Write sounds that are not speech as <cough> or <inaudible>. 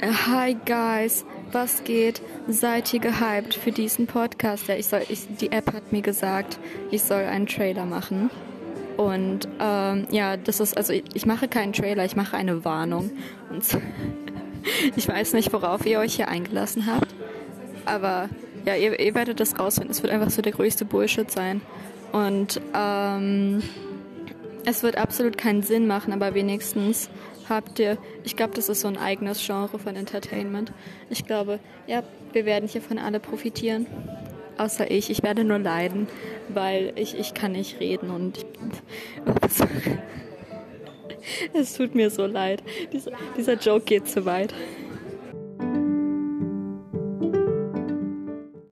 Hi guys, was geht? Seid ihr gehypt für diesen Podcast? Ja, ich soll, ich, die App hat mir gesagt, ich soll einen Trailer machen. Und ähm, ja, das ist, also ich, ich mache keinen Trailer, ich mache eine Warnung. Und <laughs> ich weiß nicht, worauf ihr euch hier eingelassen habt. Aber ja, ihr, ihr werdet das rausfinden. Es wird einfach so der größte Bullshit sein. Und ähm, es wird absolut keinen Sinn machen, aber wenigstens habt ihr, ich glaube, das ist so ein eigenes Genre von Entertainment. Ich glaube, ja, wir werden hiervon alle profitieren. Außer ich. Ich werde nur leiden, weil ich, ich kann nicht reden und ich, <laughs> es tut mir so leid. Dieser, dieser Joke geht zu weit.